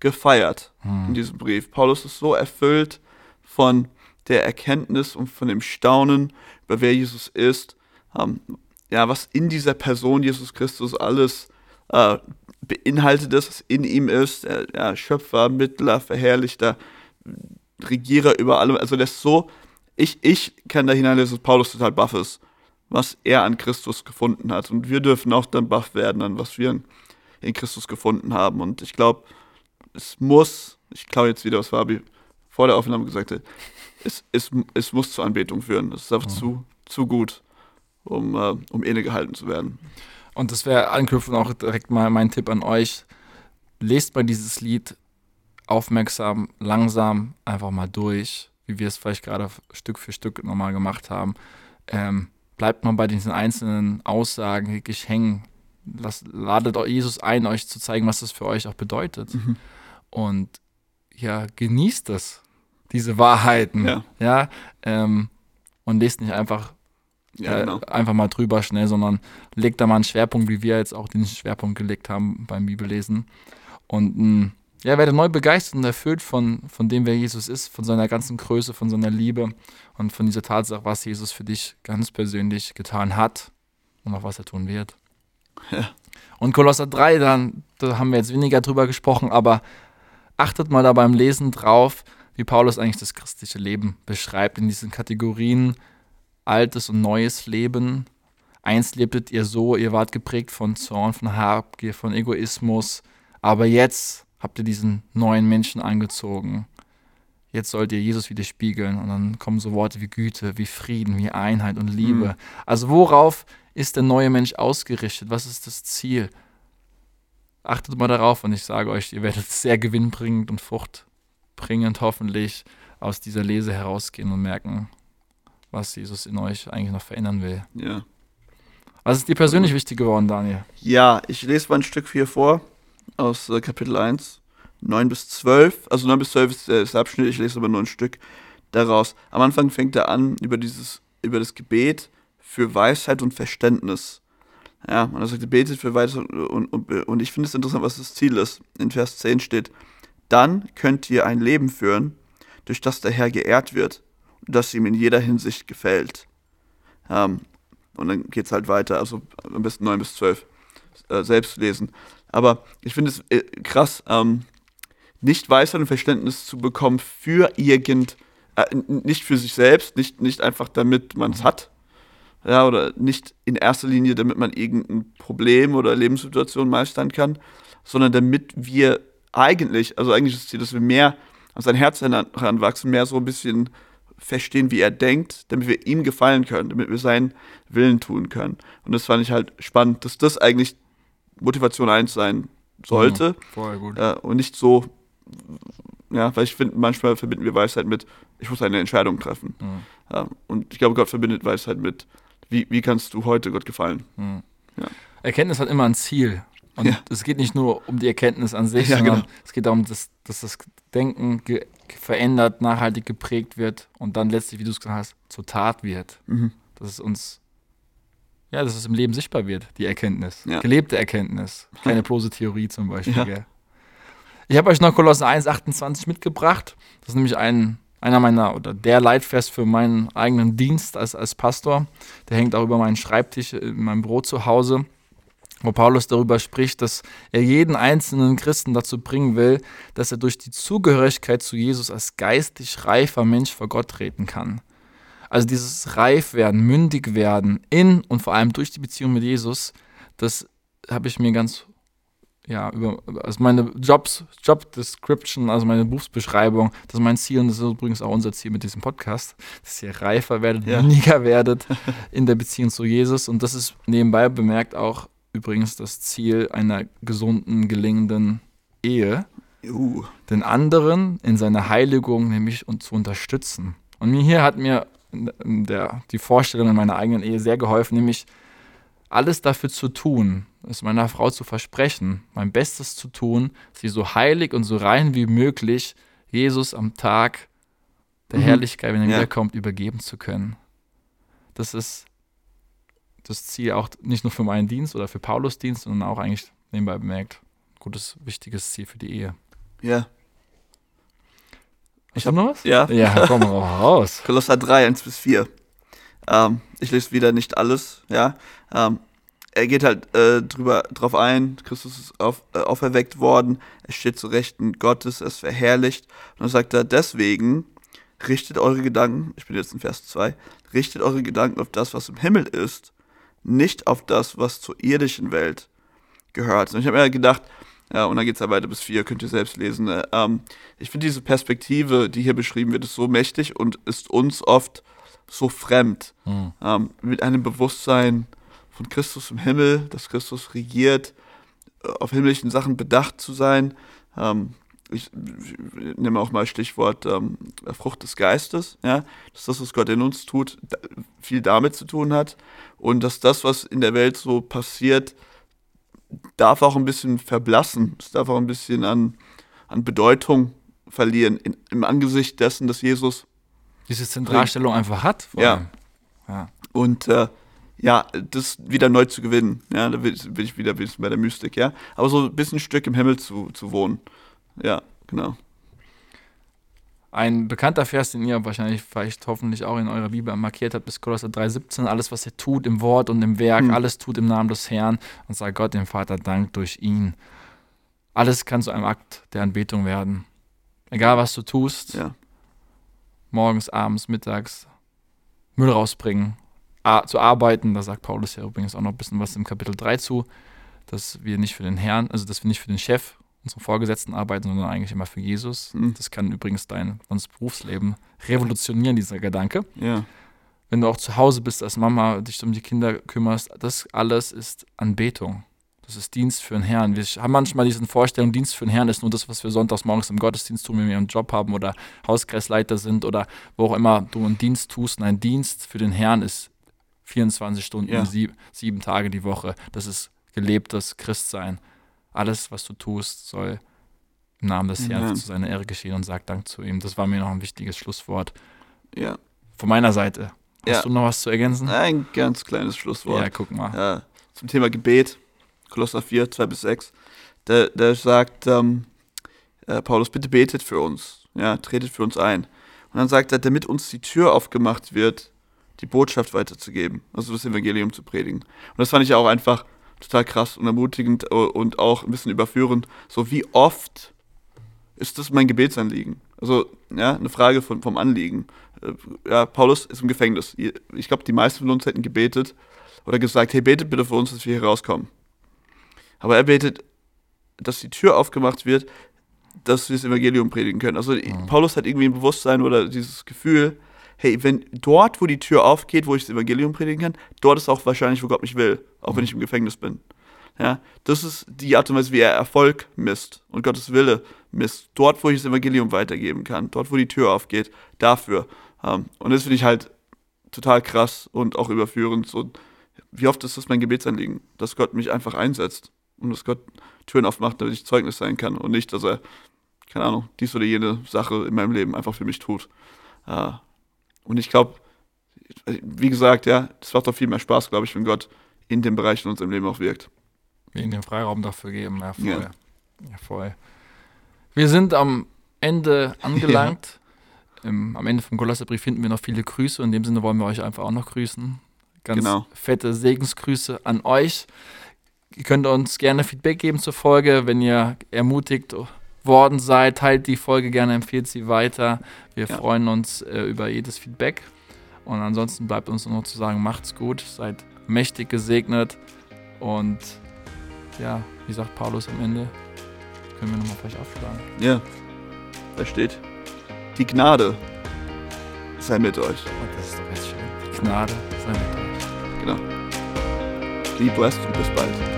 gefeiert in diesem Brief. Paulus ist so erfüllt von der Erkenntnis und von dem Staunen, über wer Jesus ist. Ähm, ja, was in dieser Person Jesus Christus alles äh, beinhaltet ist, was in ihm ist. Er, ja, Schöpfer, Mittler, Verherrlichter, Regierer über allem. Also ist so, ich, ich kann da hineinlesen, dass Paulus total baff ist, was er an Christus gefunden hat. Und wir dürfen auch dann baff werden an was wir in, in Christus gefunden haben. Und ich glaube, es muss, ich klaue jetzt wieder, was Fabi vor der Aufnahme gesagt hat, es, es, es muss zur Anbetung führen. Es ist einfach zu, zu gut, um, äh, um inne gehalten zu werden. Und das wäre anknüpfend auch direkt mal mein Tipp an euch. Lest mal dieses Lied aufmerksam, langsam einfach mal durch, wie wir es vielleicht gerade Stück für Stück nochmal gemacht haben. Ähm, bleibt mal bei diesen einzelnen Aussagen wirklich hängen. Lasst, ladet Jesus ein, euch zu zeigen, was das für euch auch bedeutet. Mhm. Und ja, genießt es, diese Wahrheiten. Ja. ja ähm, und lest nicht einfach Ja, äh, genau. einfach mal drüber schnell, sondern legt da mal einen Schwerpunkt, wie wir jetzt auch den Schwerpunkt gelegt haben beim Bibellesen. Und mh, ja, werde neu begeistert und erfüllt von, von dem, wer Jesus ist, von seiner ganzen Größe, von seiner Liebe und von dieser Tatsache, was Jesus für dich ganz persönlich getan hat und auch was er tun wird. Ja. Und Kolosser 3, dann, da haben wir jetzt weniger drüber gesprochen, aber achtet mal da beim Lesen drauf, wie Paulus eigentlich das christliche Leben beschreibt in diesen Kategorien altes und neues Leben. Einst lebtet ihr so, ihr wart geprägt von Zorn, von Habgier, von Egoismus, aber jetzt habt ihr diesen neuen Menschen angezogen. Jetzt sollt ihr Jesus widerspiegeln und dann kommen so Worte wie Güte, wie Frieden, wie Einheit und Liebe. Mhm. Also worauf ist der neue Mensch ausgerichtet? Was ist das Ziel? Achtet mal darauf und ich sage euch, ihr werdet sehr gewinnbringend und fruchtbringend hoffentlich aus dieser Lese herausgehen und merken, was Jesus in euch eigentlich noch verändern will. Ja. Was ist dir persönlich wichtig geworden, Daniel? Ja, ich lese mal ein Stück hier vor aus äh, Kapitel 1, 9 bis 12. Also 9 bis 12 ist äh, das Abschnitt, ich lese aber nur ein Stück daraus. Am Anfang fängt er an über dieses, über das Gebet für Weisheit und Verständnis. Ja, und er sagt, betet für Weisheit und, und, und ich finde es interessant, was das Ziel ist. In Vers 10 steht, dann könnt ihr ein Leben führen, durch das der Herr geehrt wird und das ihm in jeder Hinsicht gefällt. Ähm, und dann geht es halt weiter, also am besten 9 bis 12 äh, selbst lesen. Aber ich finde es äh, krass, ähm, nicht Weisheit und Verständnis zu bekommen für irgend, äh, nicht für sich selbst, nicht, nicht einfach damit man es hat, ja, oder nicht in erster Linie, damit man irgendein Problem oder Lebenssituation meistern kann, sondern damit wir eigentlich, also eigentlich ist das Ziel, dass wir mehr an sein Herz heran- heranwachsen, mehr so ein bisschen verstehen, wie er denkt, damit wir ihm gefallen können, damit wir seinen Willen tun können. Und das fand ich halt spannend, dass das eigentlich Motivation 1 sein sollte Voll gut. äh, und nicht so, ja, weil ich finde, manchmal verbinden wir Weisheit mit, ich muss eine Entscheidung treffen. Mhm. Ja, und ich glaube, Gott verbindet Weisheit mit, wie, wie kannst du heute Gott gefallen? Mhm. Ja. Erkenntnis hat immer ein Ziel. Und Ja. es geht nicht nur um die Erkenntnis an sich, Ja, sondern genau. es geht darum, dass, dass das Denken verändert, nachhaltig geprägt wird und dann letztlich, wie du es gesagt hast, zur Tat wird. Mhm. Dass es uns, ja, dass es im Leben sichtbar wird, die Erkenntnis. Ja. Gelebte Erkenntnis. Keine bloße Theorie zum Beispiel. Ich habe euch noch Kolosser 1, 28 mitgebracht. Das ist nämlich ein, einer meiner, oder der Leitvers für meinen eigenen Dienst als, als Pastor. Der hängt auch über meinen Schreibtisch in meinem Büro zu Hause, wo Paulus darüber spricht, dass er jeden einzelnen Christen dazu bringen will, dass er durch die Zugehörigkeit zu Jesus als geistig reifer Mensch vor Gott treten kann. Also dieses Reifwerden, mündig werden in und vor allem durch die Beziehung mit Jesus, das habe ich mir ganz, ja, über, also meine Jobs, Job Description, also meine Berufsbeschreibung, das ist mein Ziel und das ist übrigens auch unser Ziel mit diesem Podcast, dass ihr reifer werdet, Ja. mündiger werdet in der Beziehung zu Jesus und das ist nebenbei bemerkt auch übrigens das Ziel einer gesunden, gelingenden Ehe Uh, den anderen in seiner Heiligung nämlich und zu unterstützen. Und mir hier hat mir der, die Vorstellung in meiner eigenen Ehe sehr geholfen, nämlich alles dafür zu tun, es meiner Frau zu versprechen, mein Bestes zu tun, sie so heilig und so rein wie möglich Jesus am Tag der Mhm. Herrlichkeit, wenn er Ja. wiederkommt, übergeben zu können. Das ist das Ziel auch nicht nur für meinen Dienst oder für Paulus Dienst, sondern auch eigentlich nebenbei bemerkt, gutes, wichtiges Ziel für die Ehe. ja. Ich habe noch was? Ja. Ja, komm raus. Kolosser 3, 1 bis 4. Ähm, ich lese wieder nicht alles, ja. Ähm, er geht halt äh, drüber, drauf ein, Christus ist auf, äh, auferweckt worden, er steht zu Rechten Gottes, er ist verherrlicht. Und dann sagt er, deswegen richtet eure Gedanken, ich bin jetzt in Vers 2, richtet eure Gedanken auf das, was im Himmel ist, nicht auf das, was zur irdischen Welt gehört. Und ich habe mir gedacht, ja, und dann geht es ja weiter bis 4, könnt ihr selbst lesen. ne? Ähm, ich finde diese Perspektive, die hier beschrieben wird, ist so mächtig und ist uns oft so fremd. Hm. Ähm, mit einem Bewusstsein von Christus im Himmel, dass Christus regiert, äh, auf himmlischen Sachen bedacht zu sein. Ähm, ich, ich nehme auch mal Stichwort ähm, Frucht des Geistes, ja, dass das, was Gott in uns tut, da, viel damit zu tun hat und dass das, was in der Welt so passiert, darf auch ein bisschen verblassen, es darf auch ein bisschen an, an Bedeutung verlieren in, im Angesicht dessen, dass Jesus diese Zentralstellung einfach hat. Ja. ja. Und äh, ja, das wieder neu zu gewinnen. Ja, da will ich wieder ein bisschen bei der Mystik, ja. Aber so ein bisschen ein Stück im Himmel zu, zu wohnen. Ja, genau. Ein bekannter Vers, den ihr wahrscheinlich vielleicht hoffentlich auch in eurer Bibel markiert habt, ist Kolosser 3,17. Alles, was ihr tut im Wort und im Werk, hm. alles tut im Namen des Herrn und sagt Gott dem Vater Dank durch ihn. Alles kann zu einem Akt der Anbetung werden. Egal, was du tust. Ja. Morgens, abends, mittags. Müll rausbringen. zu arbeiten. Da sagt Paulus ja übrigens auch noch ein bisschen was im Kapitel 3 zu. Dass wir nicht für den Herrn, also dass wir nicht für den Chef unsere Vorgesetzten arbeiten, sondern eigentlich immer für Jesus. Mhm. Das kann übrigens dein ganzes Berufsleben revolutionieren, dieser Gedanke. Ja. Wenn du auch zu Hause bist als Mama, dich um die Kinder kümmerst, das alles ist Anbetung. Das ist Dienst für den Herrn. Wir haben manchmal diese Vorstellung, Dienst für den Herrn ist nur das, was wir sonntags morgens im Gottesdienst tun, wenn wir einen Job haben oder Hauskreisleiter sind oder wo auch immer du einen Dienst tust. Nein, Dienst für den Herrn ist 24 Stunden, ja. sieb, sieben Tage die Woche. Das ist gelebtes Christsein alles, was du tust, soll im Namen des Herrn zu seiner Ehre geschehen und sag Dank zu ihm. Das war mir noch ein wichtiges Schlusswort. Ja. Von meiner Seite. Hast ja. du noch was zu ergänzen? Ein ganz kleines Schlusswort. Ja, guck mal. Ja, zum Thema Gebet, Kolosser 4, 2 bis 6. Der, der sagt, ähm, äh, Paulus, bitte betet für uns. Ja, tretet für uns ein. Und dann sagt er, damit uns die Tür aufgemacht wird, die Botschaft weiterzugeben, also das Evangelium zu predigen. Und das fand ich auch einfach total krass und ermutigend und auch ein bisschen überführend. So wie oft ist das mein Gebetsanliegen? Also, ja, eine Frage von, vom Anliegen. Äh, ja, Paulus ist im Gefängnis. Ich glaube, die meisten von uns hätten gebetet oder gesagt, hey, betet bitte für uns, dass wir hier rauskommen. Aber er betet, dass die Tür aufgemacht wird, dass wir das Evangelium predigen können. Also mhm. Paulus hat irgendwie ein Bewusstsein oder dieses Gefühl, hey, wenn dort, wo die Tür aufgeht, wo ich das Evangelium predigen kann, dort ist auch wahrscheinlich, wo Gott mich will, auch wenn ich im Gefängnis bin. Ja, das ist die Art und Weise, wie er Erfolg misst und Gottes Wille misst. Dort, wo ich das Evangelium weitergeben kann, dort, wo die Tür aufgeht, dafür. Um, und das finde ich halt total krass und auch überführend. So, wie oft ist das mein Gebetsanliegen, dass Gott mich einfach einsetzt und dass Gott Türen aufmacht, damit ich Zeugnis sein kann und nicht, dass er, keine Ahnung, dies oder jene Sache in meinem Leben einfach für mich tut. Uh, und ich glaube, wie gesagt, ja, das macht doch viel mehr Spaß, glaube ich, wenn Gott in den Bereichen in unserem Leben auch wirkt. Wir ihnen den Freiraum dafür geben, ja, voll. Ja. ja voll. Wir sind am Ende angelangt. Ja. Im, am Ende vom Kolosserbrief finden wir noch viele Grüße. In dem Sinne wollen wir euch einfach auch noch grüßen. Ganz genau. fette Segensgrüße an euch. Ihr könnt uns gerne Feedback geben zur Folge, wenn ihr ermutigt worden seid. Teilt die Folge gerne, empfehlt sie weiter. Wir ja. freuen uns äh, über jedes Feedback. Und ansonsten bleibt uns nur noch zu sagen, macht's gut, seid mächtig gesegnet. Und ja, wie sagt Paulus am Ende, können wir nochmal vielleicht aufschlagen. Ja, da steht, die Gnade sei mit euch. Und oh, das ist doch jetzt schön. Die Gnade sei mit euch. Genau. Be blessed und bis bald.